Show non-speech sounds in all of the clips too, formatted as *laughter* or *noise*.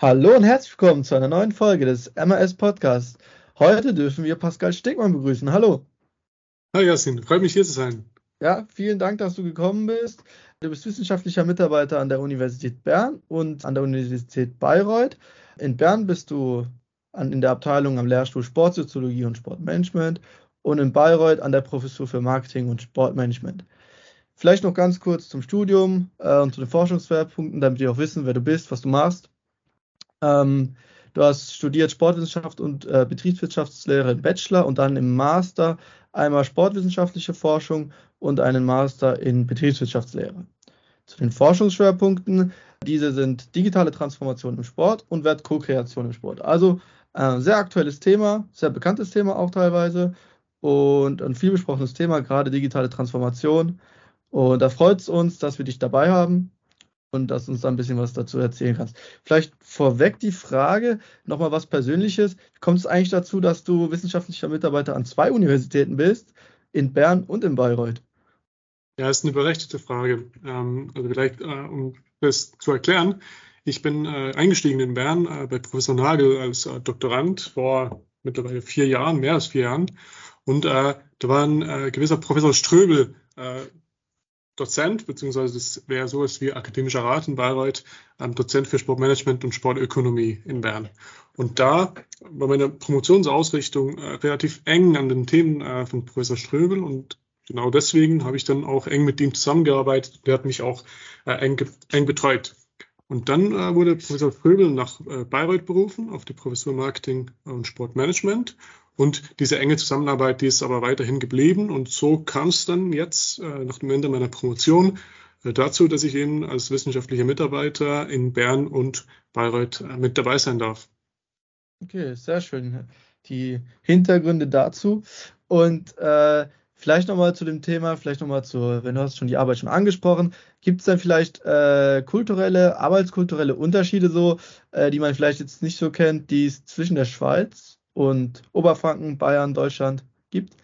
Hallo und herzlich willkommen zu einer neuen Folge des MAS Podcasts. Heute dürfen wir Pascal Stegmann begrüßen. Hallo. Hi Jasin, freut mich hier zu sein. Ja, vielen Dank, dass du gekommen bist. Du bist wissenschaftlicher Mitarbeiter an der Universität Bern und an der Universität Bayreuth. In Bern bist du an, in der Abteilung am Lehrstuhl Sportsoziologie und Sportmanagement und in Bayreuth an der Professur für Marketing und Sportmanagement. Vielleicht noch ganz kurz zum Studium äh, und zu den Forschungsschwerpunkten, damit wir auch wissen, wer du bist, was du machst. Ähm, du hast studiert Sportwissenschaft und äh, Betriebswirtschaftslehre im Bachelor und dann im Master einmal sportwissenschaftliche Forschung und einen Master in Betriebswirtschaftslehre. Zu den Forschungsschwerpunkten, diese sind digitale Transformation im Sport und Wert-Co-Kreation im Sport. Also ein äh, sehr aktuelles Thema, sehr bekanntes Thema auch teilweise und ein viel besprochenes Thema, gerade digitale Transformation. Und da freut es uns, dass wir dich dabei haben und dass du uns da ein bisschen was dazu erzählen kannst. Vielleicht vorweg die Frage, nochmal was Persönliches. Kommt es eigentlich dazu, dass du wissenschaftlicher Mitarbeiter an zwei Universitäten bist, in Bern und in Bayreuth? Ja, ist eine berechtigte Frage. Ähm, also vielleicht, äh, um das zu erklären, ich bin äh, eingestiegen in Bern äh, bei Professor Nagel als Doktorand vor mittlerweile vier Jahren, mehr als vier Jahren. Und da war ein gewisser Professor Ströbel Dozent, beziehungsweise das wäre so etwas wie akademischer Rat in Bayreuth, ähm, Dozent für Sportmanagement und Sportökonomie in Bern. Und da war meine Promotionsausrichtung äh, relativ eng an den Themen äh, von Professor Ströbel und genau deswegen habe ich dann auch eng mit ihm zusammengearbeitet. Der hat mich auch äh, eng, eng betreut. Und dann äh, wurde Professor Fröbel nach äh, Bayreuth berufen auf die Professur Marketing und Sportmanagement. Und diese enge Zusammenarbeit, die ist aber weiterhin geblieben. Und so kam es dann jetzt äh, nach dem Ende meiner Promotion äh, dazu, dass ich eben als wissenschaftlicher Mitarbeiter in Bern und Bayreuth äh, mit dabei sein darf. Okay, sehr schön. Die Hintergründe dazu. Und äh, Vielleicht nochmal zu dem Thema, vielleicht nochmal zu, wenn du hast schon die Arbeit schon angesprochen, gibt es dann vielleicht äh, kulturelle, arbeitskulturelle Unterschiede so, äh, die man vielleicht jetzt nicht so kennt, die es zwischen der Schweiz und Oberfranken, Bayern, Deutschland gibt?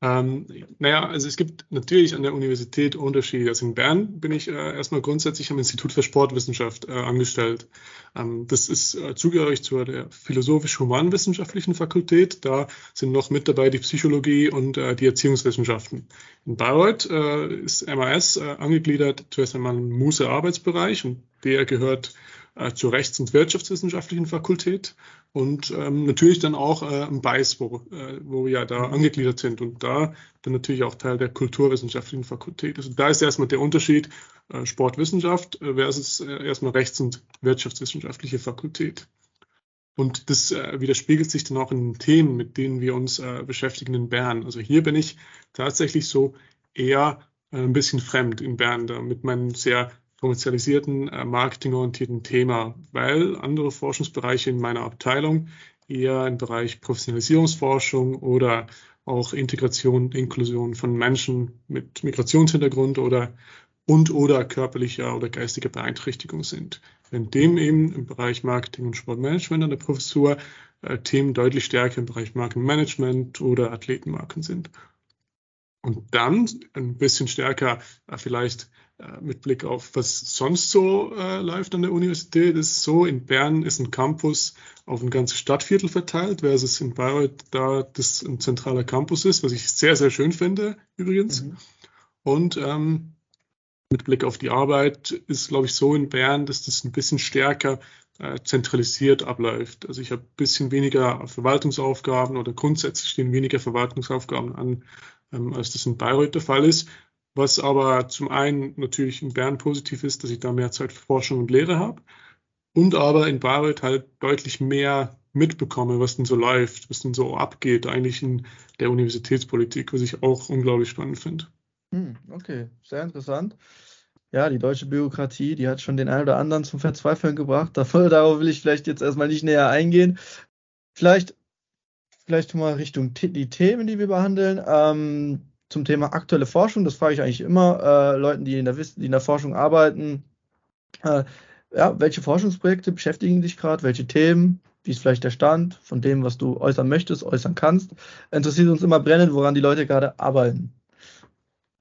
Ähm, naja, also es gibt natürlich an der Universität Unterschiede. Also in Bern bin ich äh, erstmal grundsätzlich am Institut für Sportwissenschaft äh, angestellt. Ähm, das ist äh, zugehörig zur philosophisch-humanwissenschaftlichen Fakultät. Da sind noch mit dabei die Psychologie und äh, die Erziehungswissenschaften. In Bayreuth äh, ist MAS äh, angegliedert zuerst einmal ein Muse-Arbeitsbereich und der gehört zur Rechts- und Wirtschaftswissenschaftlichen Fakultät und ähm, natürlich dann auch äh, ein BICE, wo, äh, wo wir ja da angegliedert sind und da dann natürlich auch Teil der Kulturwissenschaftlichen Fakultät. Also da ist erstmal der Unterschied äh, Sportwissenschaft äh, versus äh, erstmal Rechts- und Wirtschaftswissenschaftliche Fakultät. Und das äh, widerspiegelt sich dann auch in den Themen, mit denen wir uns äh, beschäftigen in Bern. Also hier bin ich tatsächlich so eher äh, ein bisschen fremd in Bern, da mit meinen sehr kommerzialisierten, äh, marketingorientierten Thema, weil andere Forschungsbereiche in meiner Abteilung eher im Bereich Professionalisierungsforschung oder auch Integration Inklusion von Menschen mit Migrationshintergrund oder und oder körperlicher oder geistiger Beeinträchtigung sind. Wenn dem eben im Bereich Marketing und Sportmanagement an der Professur äh, Themen deutlich stärker im Bereich Markenmanagement oder Athletenmarken sind. Und dann ein bisschen stärker äh, vielleicht mit Blick auf, was sonst so äh, läuft an der Universität, ist so, in Bern ist ein Campus auf ein ganzes Stadtviertel verteilt, versus in Bayreuth da das ein zentraler Campus ist, was ich sehr, sehr schön finde übrigens. Mhm. Und ähm, mit Blick auf die Arbeit ist, glaube ich, so in Bern, dass das ein bisschen stärker äh, zentralisiert abläuft. Also ich habe ein bisschen weniger Verwaltungsaufgaben oder grundsätzlich stehen weniger Verwaltungsaufgaben an, ähm, als das in Bayreuth der Fall ist. Was aber zum einen natürlich in Bern positiv ist, dass ich da mehr Zeit für Forschung und Lehre habe und aber in Bayreuth halt deutlich mehr mitbekomme, was denn so läuft, was denn so abgeht eigentlich in der Universitätspolitik, was ich auch unglaublich spannend finde. Hm, okay, sehr interessant. Ja, die deutsche Bürokratie, die hat schon den einen oder anderen zum Verzweifeln gebracht. Darauf will ich vielleicht jetzt erstmal nicht näher eingehen. Vielleicht, vielleicht mal Richtung die Themen, die wir behandeln. Ähm, zum Thema aktuelle Forschung. Das frage ich eigentlich immer äh, Leuten, die in, der, die in der Forschung arbeiten. Äh, ja, welche Forschungsprojekte beschäftigen dich gerade? Welche Themen? Wie ist vielleicht der Stand von dem, was du äußern möchtest, äußern kannst? Interessiert uns immer brennend, woran die Leute gerade arbeiten.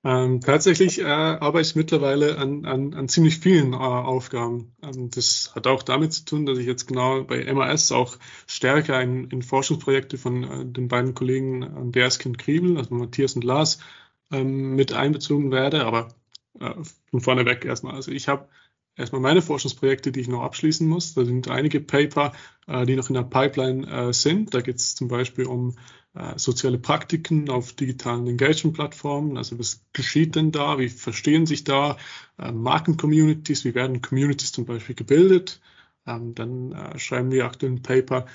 Ähm, tatsächlich äh, arbeite ich mittlerweile an, an, an ziemlich vielen äh, Aufgaben. Ähm, das hat auch damit zu tun, dass ich jetzt genau bei MAS auch stärker in, in Forschungsprojekte von äh, den beiden Kollegen Andreas Kind Kriebel, also Matthias und Lars, ähm, mit einbezogen werde. Aber äh, von vorne weg erstmal. Also ich habe erstmal meine Forschungsprojekte, die ich noch abschließen muss. Da sind einige Paper, äh, die noch in der Pipeline äh, sind. Da geht es zum Beispiel um äh, soziale Praktiken auf digitalen Engagement-Plattformen. Also was geschieht denn da? Wie verstehen sich da Marken-Communities? Wie werden Communities zum Beispiel gebildet? Ähm, dann schreiben wir aktuell ein Paper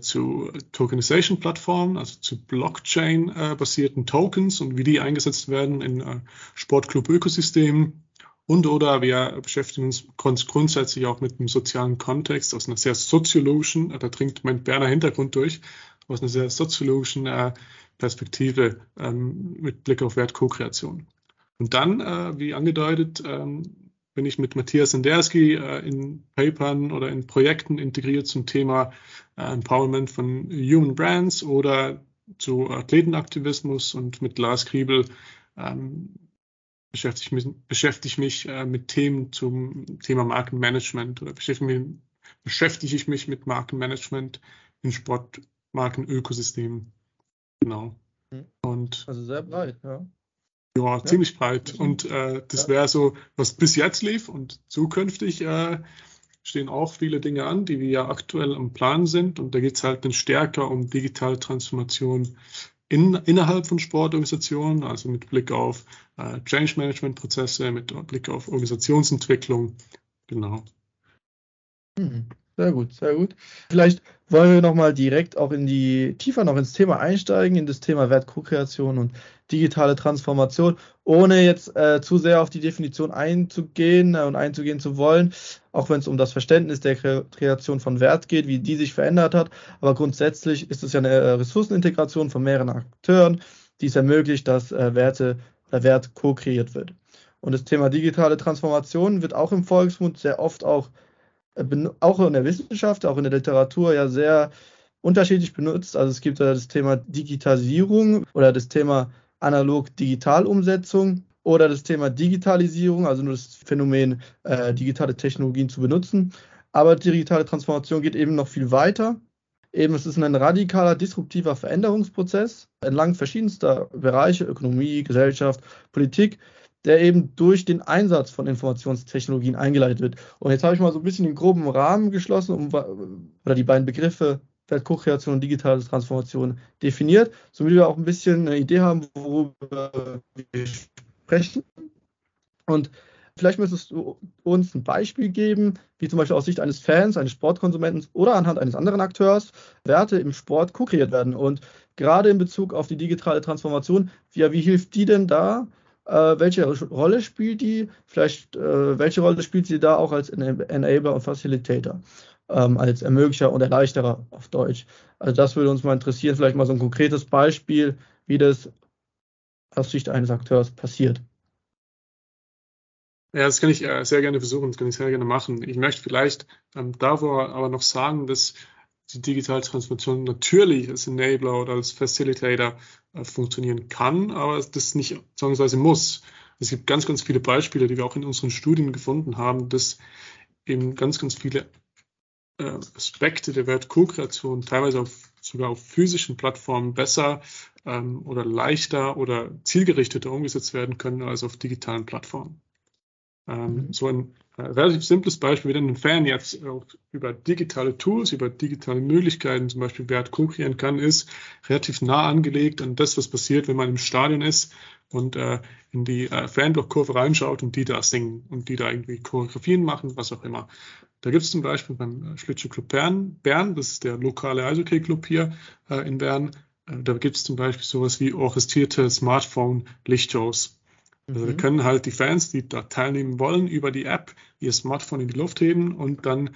zu Tokenization-Plattformen, also zu Blockchain-basierten Tokens und wie die eingesetzt werden in Sportclub-Ökosystemen. Und oder wir beschäftigen uns grundsätzlich auch mit dem sozialen Kontext aus einer sehr soziologischen, da dringt mein Berner Hintergrund durch, aus einer sehr soziologischen äh, Perspektive ähm, mit Blick auf Wert-Co-Kreation. Und dann, äh, wie angedeutet, ähm, bin ich mit Matthias Senderski äh, in Papern oder in Projekten integriert zum Thema äh, Empowerment von Human Brands oder zu Athletenaktivismus und mit Lars Kriebel ähm, beschäftige ich mich, beschäftige mich äh, mit Themen zum Thema Markenmanagement oder beschäftige mich, beschäftige ich mich mit Markenmanagement in Sport, Markenökosystem. Genau. Mhm. Und also sehr breit, ja. Ja, ja. ziemlich breit. Und äh, das ja. wäre so, was bis jetzt lief und zukünftig äh, stehen auch viele Dinge an, die wir ja aktuell am Plan sind. Und da geht es halt dann stärker um digitale Transformation in, innerhalb von Sportorganisationen, also mit Blick auf äh, Change Management Prozesse, mit Blick auf Organisationsentwicklung. Genau. Mhm. Sehr gut, sehr gut. Vielleicht wollen wir nochmal direkt auch in die, tiefer noch ins Thema einsteigen, in das Thema Wertkreation und digitale Transformation, ohne jetzt äh, zu sehr auf die Definition einzugehen äh, und einzugehen zu wollen, auch wenn es um das Verständnis der Kreation von Wert geht, wie die sich verändert hat. Aber grundsätzlich ist es ja eine äh, Ressourcenintegration von mehreren Akteuren, die es ermöglicht, dass äh, Werte oder Wert co-kreiert wird. Und das Thema digitale Transformation wird auch im Volksmund sehr oft auch auch in der Wissenschaft, auch in der Literatur ja sehr unterschiedlich benutzt. Also es gibt das Thema Digitalisierung oder das Thema Analog-Digital-Umsetzung oder das Thema Digitalisierung, also nur das Phänomen, äh, digitale Technologien zu benutzen. Aber digitale Transformation geht eben noch viel weiter. Eben, es ist ein radikaler, disruptiver Veränderungsprozess entlang verschiedenster Bereiche, Ökonomie, Gesellschaft, Politik, der eben durch den Einsatz von Informationstechnologien eingeleitet wird. Und jetzt habe ich mal so ein bisschen den groben Rahmen geschlossen um, oder die beiden Begriffe Weltkokreation und digitale Transformation definiert, somit wir auch ein bisschen eine Idee haben, worüber wir sprechen. Und vielleicht müsstest du uns ein Beispiel geben, wie zum Beispiel aus Sicht eines Fans, eines Sportkonsumenten oder anhand eines anderen Akteurs Werte im Sport ko-kreiert werden. Und gerade in Bezug auf die digitale Transformation, wie, wie hilft die denn da, äh, welche Rolle spielt die? Vielleicht, äh, welche Rolle spielt sie da auch als Enabler und Facilitator, ähm, als Ermöglicher und Erleichterer auf Deutsch? Also das würde uns mal interessieren, vielleicht mal so ein konkretes Beispiel, wie das aus Sicht eines Akteurs passiert. Ja, das kann ich äh, sehr gerne versuchen, das kann ich sehr gerne machen. Ich möchte vielleicht ähm, davor aber noch sagen, dass die digitale Transformation natürlich als Enabler oder als Facilitator äh, funktionieren kann, aber das nicht zwangsweise muss. Es gibt ganz, ganz viele Beispiele, die wir auch in unseren Studien gefunden haben, dass eben ganz, ganz viele äh, Aspekte der Wert-Co-Kreation teilweise auf, sogar auf physischen Plattformen besser ähm, oder leichter oder zielgerichteter umgesetzt werden können als auf digitalen Plattformen. Ähm. So ein äh, relativ simples Beispiel, wenn ein Fan jetzt auch über digitale Tools, über digitale Möglichkeiten zum Beispiel Wert co-kreieren kann, ist relativ nah angelegt an das, was passiert, wenn man im Stadion ist und äh, in die äh, Fanblock-Kurve reinschaut und die da singen und die da irgendwie Choreografien machen, was auch immer. Da gibt es zum Beispiel beim äh, Schlittschuhclub Bern, Bern, das ist der lokale Eishockey-Club hier äh, in Bern, äh, da gibt es zum Beispiel sowas wie orchestrierte Smartphone-Lichtshows. Also mhm. da können halt die Fans, die da teilnehmen wollen, über die App ihr Smartphone in die Luft heben und dann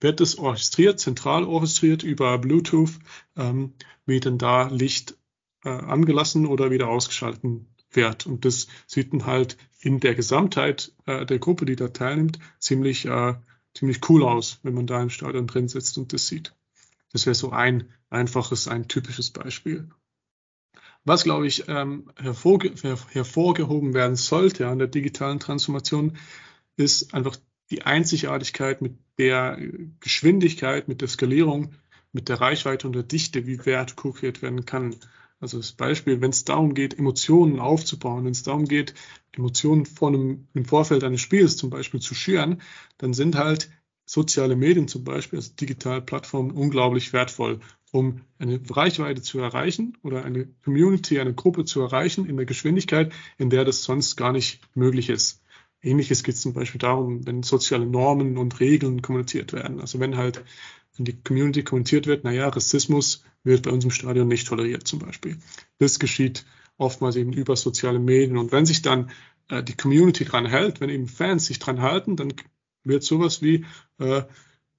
wird es orchestriert, zentral orchestriert über Bluetooth, ähm, wie dann da Licht äh, angelassen oder wieder ausgeschalten wird. Und das sieht dann halt in der Gesamtheit äh, der Gruppe, die da teilnimmt, ziemlich, äh, ziemlich cool aus, wenn man da im Stadion drin sitzt und das sieht. Das wäre so ein einfaches, ein typisches Beispiel. Was, glaube ich, ähm, hervorge hervorgehoben werden sollte an der digitalen Transformation, ist einfach die Einzigartigkeit mit der Geschwindigkeit, mit der Skalierung, mit der Reichweite und der Dichte, wie Wert co-kreiert werden kann. Also das Beispiel, wenn es darum geht, Emotionen aufzubauen, wenn es darum geht, Emotionen vor einem, im Vorfeld eines Spiels zum Beispiel zu schüren, dann sind halt soziale Medien zum Beispiel, also digitale Plattformen, unglaublich wertvoll, um eine Reichweite zu erreichen oder eine Community, eine Gruppe zu erreichen in der Geschwindigkeit, in der das sonst gar nicht möglich ist. Ähnliches geht zum Beispiel darum, wenn soziale Normen und Regeln kommuniziert werden. Also wenn halt in die Community kommentiert wird, naja, Rassismus wird bei uns im Stadion nicht toleriert zum Beispiel. Das geschieht oftmals eben über soziale Medien. Und wenn sich dann äh, die Community dran hält, wenn eben Fans sich dran halten, dann wird sowas wie äh,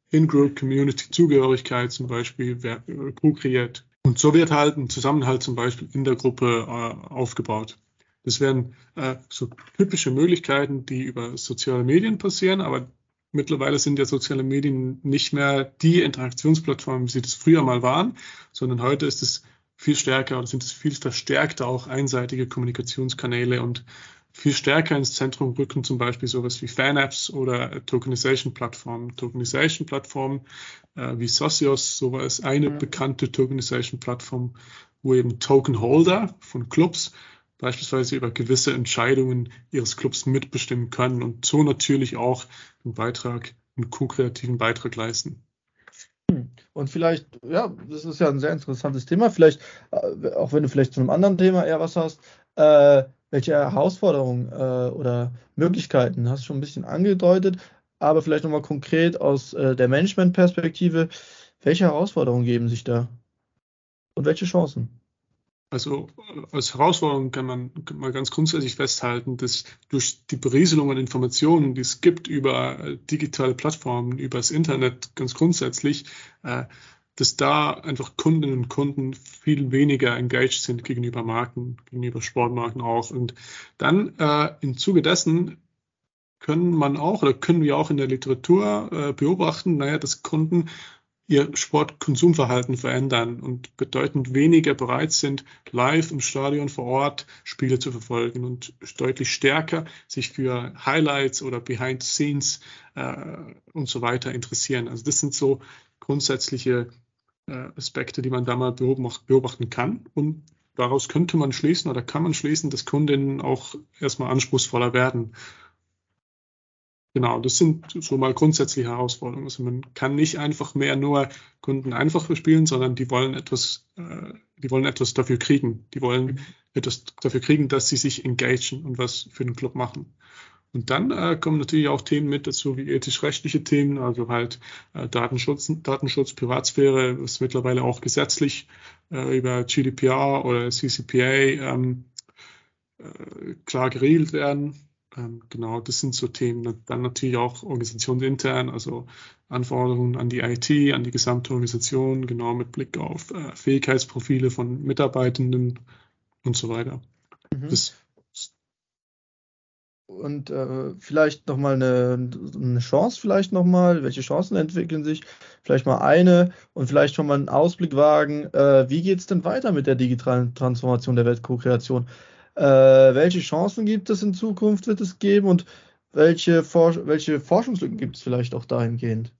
In-Group Community Zugehörigkeit zum Beispiel äh, kreiert. Und so wird halt ein Zusammenhalt zum Beispiel in der Gruppe äh, aufgebaut. Das wären äh, so typische Möglichkeiten, die über soziale Medien passieren, aber mittlerweile sind ja soziale Medien nicht mehr die Interaktionsplattformen, wie sie das früher mal waren, sondern heute ist es viel stärker oder sind es viel verstärkter auch einseitige Kommunikationskanäle und viel stärker ins Zentrum rücken zum Beispiel sowas wie Fan-Apps oder Tokenization-Plattformen. Tokenization-Plattformen äh, wie Socios, sowas eine mhm. bekannte Tokenization-Plattform, wo eben Token-Holder von Clubs beispielsweise über gewisse Entscheidungen ihres Clubs mitbestimmen können und so natürlich auch einen Beitrag, einen ko-kreativen Beitrag leisten. Hm. Und vielleicht, ja, das ist ja ein sehr interessantes Thema. Vielleicht, äh, auch wenn du vielleicht zu einem anderen Thema eher was hast, äh, welche Herausforderungen äh, oder Möglichkeiten? Hast du schon ein bisschen angedeutet, aber vielleicht nochmal konkret aus äh, der Management-Perspektive, welche Herausforderungen geben sich da? Und welche Chancen? Also als Herausforderung kann man mal ganz grundsätzlich festhalten, dass durch die Berieselung an Informationen, die es gibt über äh, digitale Plattformen, über das Internet ganz grundsätzlich, äh, dass da einfach Kundinnen und Kunden viel weniger engaged sind gegenüber Marken, gegenüber Sportmarken auch. Und dann äh, im Zuge dessen können man auch oder können wir auch in der Literatur äh, beobachten, naja, dass Kunden ihr Sportkonsumverhalten verändern und bedeutend weniger bereit sind, live im Stadion vor Ort Spiele zu verfolgen und deutlich stärker sich für Highlights oder Behind the Scenes äh, und so weiter interessieren. Also das sind so grundsätzliche Aspekte, die man da mal beobachten kann. Und daraus könnte man schließen oder kann man schließen, dass Kundinnen auch erstmal anspruchsvoller werden. Genau, das sind so mal grundsätzliche Herausforderungen. Also man kann nicht einfach mehr nur Kunden einfach bespielen, sondern die wollen etwas, äh, die wollen etwas dafür kriegen. Die wollen etwas dafür kriegen, dass sie sich engagieren und was für den Club machen. Und dann äh, kommen natürlich auch Themen mit dazu, wie ethisch-rechtliche Themen, also halt äh, Datenschutz, Datenschutz, Privatsphäre, was mittlerweile auch gesetzlich äh, über GDPR oder CCPA ähm, äh, klar geregelt werden. Ähm, genau, das sind so Themen. Dann natürlich auch organisationsintern, also Anforderungen an die IT, an die gesamte Organisation, genau mit Blick auf äh, Fähigkeitsprofile von Mitarbeitenden und so weiter. Mhm. Das, und äh, vielleicht nochmal eine, eine Chance, vielleicht nochmal, welche Chancen entwickeln sich, vielleicht mal eine und vielleicht schon mal einen Ausblick wagen, äh, wie geht es denn weiter mit der digitalen Transformation der Weltkokreation? Äh, welche Chancen gibt es in Zukunft, wird es geben? Und welche, For welche Forschungslücken gibt es vielleicht auch dahingehend?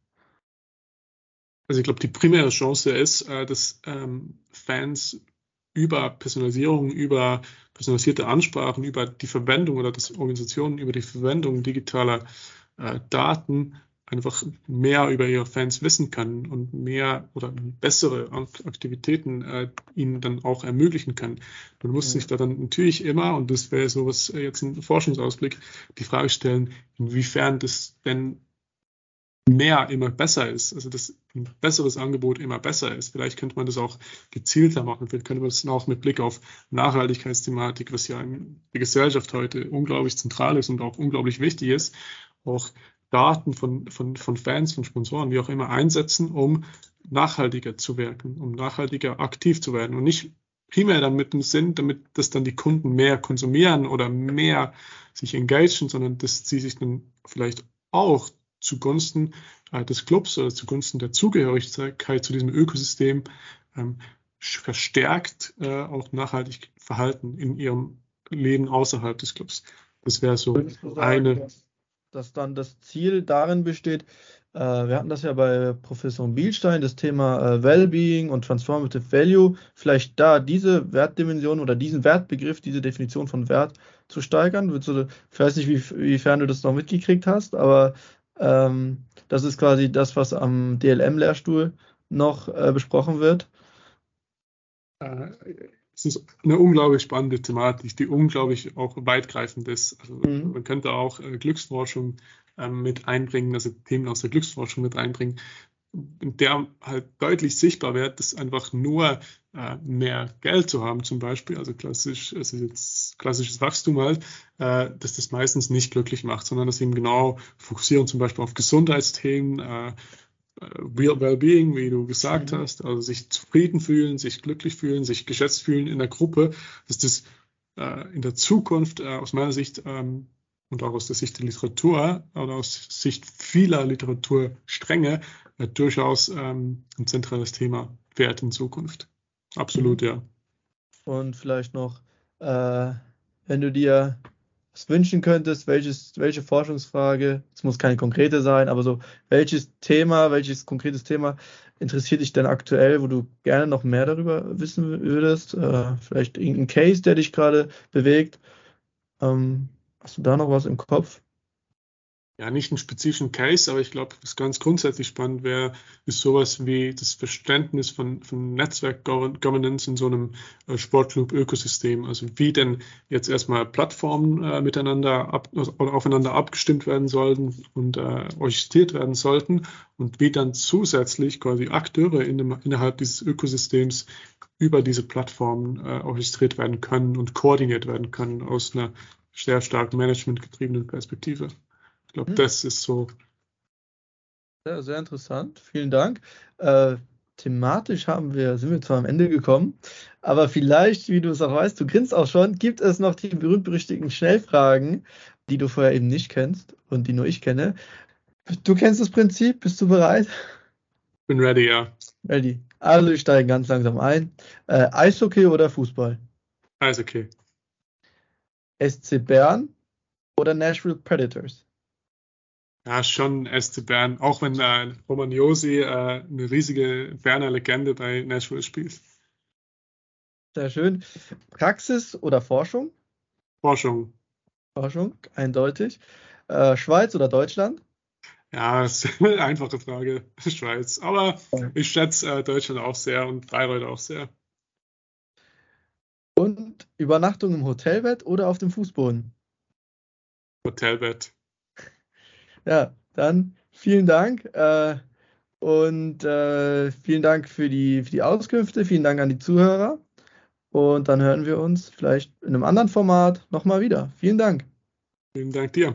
Also ich glaube, die primäre Chance ist, äh, dass ähm, Fans über Personalisierung, über personalisierte Ansprachen, über die Verwendung oder das Organisationen über die Verwendung digitaler äh, Daten einfach mehr über ihre Fans wissen kann und mehr oder bessere Aktivitäten äh, ihnen dann auch ermöglichen kann. Man muss ja. sich da dann natürlich immer, und das wäre sowas äh, jetzt ein Forschungsausblick, die Frage stellen, inwiefern das denn mehr immer besser ist, also dass ein besseres Angebot immer besser ist. Vielleicht könnte man das auch gezielter machen. Vielleicht könnte man das auch mit Blick auf Nachhaltigkeitsthematik, was ja in der Gesellschaft heute unglaublich zentral ist und auch unglaublich wichtig ist, auch Daten von, von, von Fans, von Sponsoren, wie auch immer, einsetzen, um nachhaltiger zu wirken, um nachhaltiger aktiv zu werden und nicht primär damit im Sinn, damit dass dann die Kunden mehr konsumieren oder mehr sich engagieren, sondern dass sie sich dann vielleicht auch zugunsten äh, des Clubs oder zugunsten der Zugehörigkeit zu diesem Ökosystem ähm, verstärkt äh, auch nachhaltig verhalten in ihrem Leben außerhalb des Clubs. Das wäre so eine. Dass, dass dann das Ziel darin besteht, äh, wir hatten das ja bei Professor Bielstein, das Thema äh, Wellbeing und Transformative Value, vielleicht da diese Wertdimension oder diesen Wertbegriff, diese Definition von Wert zu steigern. Du, ich weiß nicht, wie, wiefern du das noch mitgekriegt hast, aber ähm, das ist quasi das, was am DLM-Lehrstuhl noch äh, besprochen wird. Äh, es ist eine unglaublich spannende Thematik, die unglaublich auch weitgreifend ist. Also mhm. Man könnte auch äh, Glücksforschung ähm, mit einbringen, also Themen aus der Glücksforschung mit einbringen, in der halt deutlich sichtbar wird, dass einfach nur äh, mehr Geld zu haben, zum Beispiel, also klassisch, also jetzt klassisches Wachstum halt, äh, dass das meistens nicht glücklich macht, sondern dass eben genau fokussieren zum Beispiel auf Gesundheitsthemen, äh, Real Wellbeing, wie du gesagt mhm. hast, also sich zufrieden fühlen, sich glücklich fühlen, sich geschätzt fühlen in der Gruppe, dass das äh, in der Zukunft äh, aus meiner Sicht ähm, und auch aus der Sicht der Literatur oder aus Sicht vieler Literaturstränge äh, durchaus ähm, ein zentrales Thema wird in Zukunft. Absolut, mhm. ja. Und vielleicht noch, äh, wenn du dir was wünschen könntest, welches, welche Forschungsfrage, es muss keine konkrete sein, aber so, welches Thema, welches konkretes Thema interessiert dich denn aktuell, wo du gerne noch mehr darüber wissen würdest? Äh, vielleicht irgendein Case, der dich gerade bewegt. Ähm, hast du da noch was im Kopf? Ja, nicht einen spezifischen Case, aber ich glaube, was ganz grundsätzlich spannend wäre, ist sowas wie das Verständnis von, von Netzwerk-Governance in so einem äh, Sportclub-Ökosystem. Also wie denn jetzt erstmal Plattformen äh, miteinander ab, oder aufeinander abgestimmt werden sollten und äh, orchestriert werden sollten und wie dann zusätzlich quasi Akteure in dem, innerhalb dieses Ökosystems über diese Plattformen äh, orchestriert werden können und koordiniert werden können aus einer sehr stark managementgetriebenen Perspektive. Ich glaube, hm. das ist so. Ja, sehr interessant. Vielen Dank. Äh, thematisch haben wir, sind wir zwar am Ende gekommen, aber vielleicht, wie du es auch weißt, du grinst auch schon, gibt es noch die berühmt-berüchtigten Schnellfragen, die du vorher eben nicht kennst und die nur ich kenne. Du kennst das Prinzip, bist du bereit? Bin ready, ja. Ready. Also ich steige ganz langsam ein. Äh, Eishockey oder Fußball? Eishockey. SC Bern oder Nashville Predators? Ja, schon SC Bern, auch wenn äh, Roman Josi äh, eine riesige Berner Legende bei Nashville spielt. Sehr schön. Praxis oder Forschung? Forschung. Forschung, eindeutig. Äh, Schweiz oder Deutschland? Ja, das ist *laughs* eine einfache Frage. Schweiz. Aber ich schätze äh, Deutschland auch sehr und Bayreuth auch sehr. Und Übernachtung im Hotelbett oder auf dem Fußboden? Hotelbett. Ja, dann vielen Dank äh, und äh, vielen Dank für die, für die Auskünfte. Vielen Dank an die Zuhörer. Und dann hören wir uns vielleicht in einem anderen Format nochmal wieder. Vielen Dank. Vielen Dank dir.